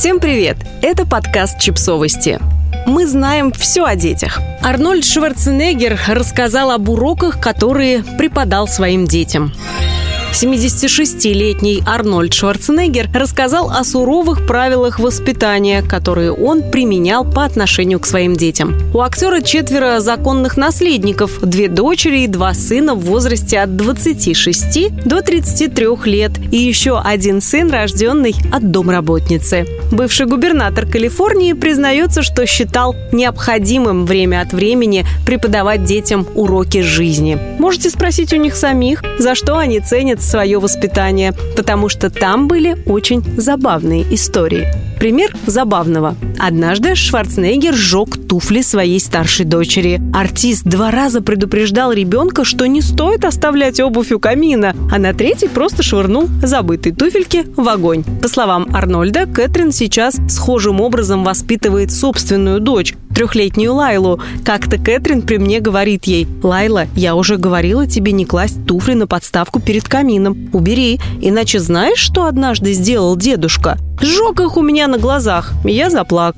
Всем привет! Это подкаст «Чипсовости». Мы знаем все о детях. Арнольд Шварценеггер рассказал об уроках, которые преподал своим детям. 76-летний Арнольд Шварценеггер рассказал о суровых правилах воспитания, которые он применял по отношению к своим детям. У актера четверо законных наследников, две дочери и два сына в возрасте от 26 до 33 лет и еще один сын, рожденный от домработницы. Бывший губернатор Калифорнии признается, что считал необходимым время от времени преподавать детям уроки жизни. Можете спросить у них самих, за что они ценят свое воспитание, потому что там были очень забавные истории. Пример забавного. Однажды Шварценеггер сжег туфли своей старшей дочери. Артист два раза предупреждал ребенка, что не стоит оставлять обувь у камина, а на третий просто швырнул забытые туфельки в огонь. По словам Арнольда, Кэтрин сейчас схожим образом воспитывает собственную дочь, трехлетнюю Лайлу. Как-то Кэтрин при мне говорит ей, «Лайла, я уже говорила тебе не класть туфли на подставку перед камином. Убери, иначе знаешь, что однажды сделал дедушка? Сжег их у меня на глазах, и я заплакала.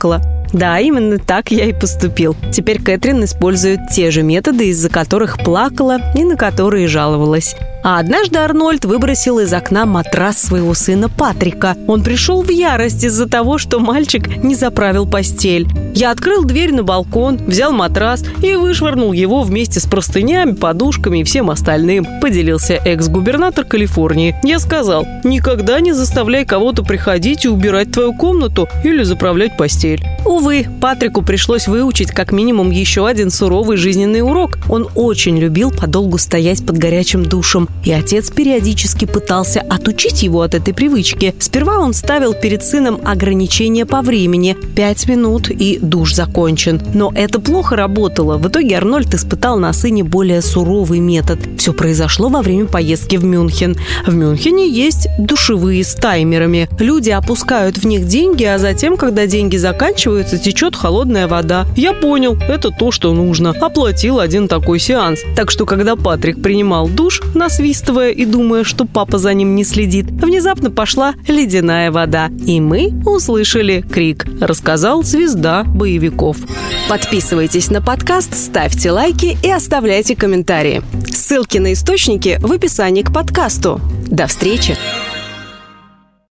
Да, именно так я и поступил. Теперь Кэтрин использует те же методы, из-за которых плакала и на которые жаловалась. А однажды Арнольд выбросил из окна матрас своего сына Патрика. Он пришел в ярость из-за того, что мальчик не заправил постель. Я открыл дверь на балкон, взял матрас и вышвырнул его вместе с простынями, подушками и всем остальным, поделился экс-губернатор Калифорнии. Я сказал, никогда не заставляй кого-то приходить и убирать твою комнату или заправлять постель. Увы, Патрику пришлось выучить как минимум еще один суровый жизненный урок. Он очень любил подолгу стоять под горячим душем и отец периодически пытался отучить его от этой привычки. Сперва он ставил перед сыном ограничения по времени – 5 минут и душ закончен. Но это плохо работало. В итоге Арнольд испытал на сыне более суровый метод. Все произошло во время поездки в Мюнхен. В Мюнхене есть душевые с таймерами. Люди опускают в них деньги, а затем, когда деньги заканчиваются, течет холодная вода. Я понял, это то, что нужно. Оплатил один такой сеанс. Так что, когда Патрик принимал душ, нас насвистывая и думая, что папа за ним не следит, внезапно пошла ледяная вода. И мы услышали крик, рассказал звезда боевиков. Подписывайтесь на подкаст, ставьте лайки и оставляйте комментарии. Ссылки на источники в описании к подкасту. До встречи!